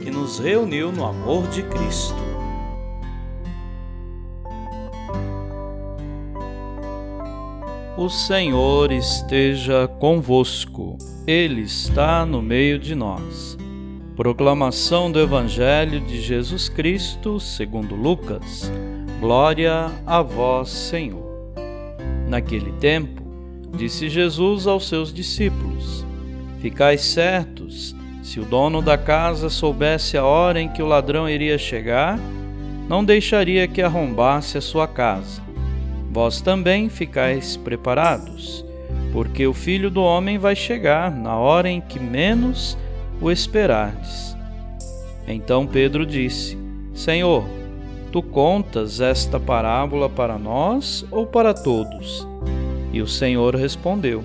que nos reuniu no amor de Cristo. O Senhor esteja convosco, Ele está no meio de nós. Proclamação do Evangelho de Jesus Cristo, segundo Lucas. Glória a vós, Senhor. Naquele tempo, disse Jesus aos seus discípulos: Ficais certos se o dono da casa soubesse a hora em que o ladrão iria chegar, não deixaria que arrombasse a sua casa. Vós também ficais preparados, porque o filho do homem vai chegar na hora em que menos o esperardes. Então Pedro disse: Senhor, tu contas esta parábola para nós ou para todos? E o Senhor respondeu: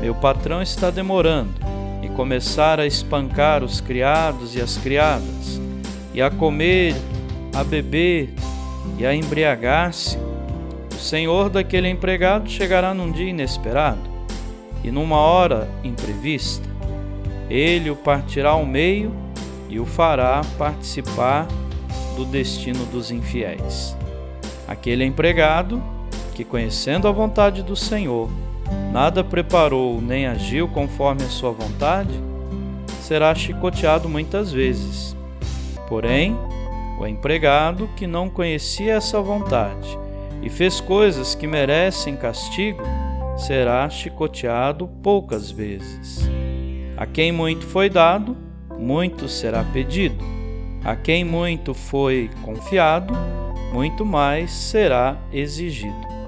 meu patrão está demorando, e começar a espancar os criados e as criadas, e a comer, a beber e a embriagar-se, o senhor daquele empregado chegará num dia inesperado e numa hora imprevista. Ele o partirá ao meio e o fará participar do destino dos infiéis. Aquele empregado que, conhecendo a vontade do Senhor, nada preparou nem agiu conforme a sua vontade, será chicoteado muitas vezes. Porém, o empregado que não conhecia essa vontade e fez coisas que merecem castigo, será chicoteado poucas vezes. A quem muito foi dado, muito será pedido. A quem muito foi confiado, muito mais será exigido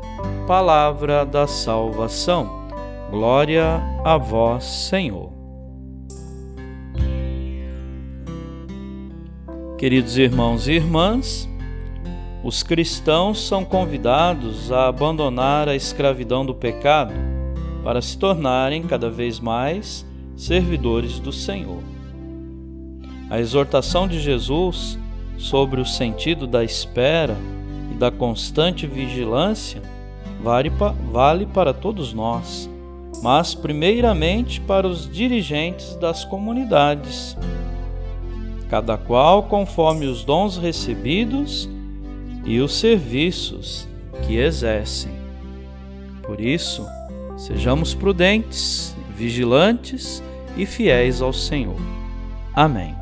palavra da salvação. Glória a vós, Senhor. Queridos irmãos e irmãs, os cristãos são convidados a abandonar a escravidão do pecado para se tornarem cada vez mais servidores do Senhor. A exortação de Jesus sobre o sentido da espera e da constante vigilância vale para todos nós, mas primeiramente para os dirigentes das comunidades, cada qual conforme os dons recebidos e os serviços que exercem. Por isso, sejamos prudentes, vigilantes e fiéis ao Senhor. Amém.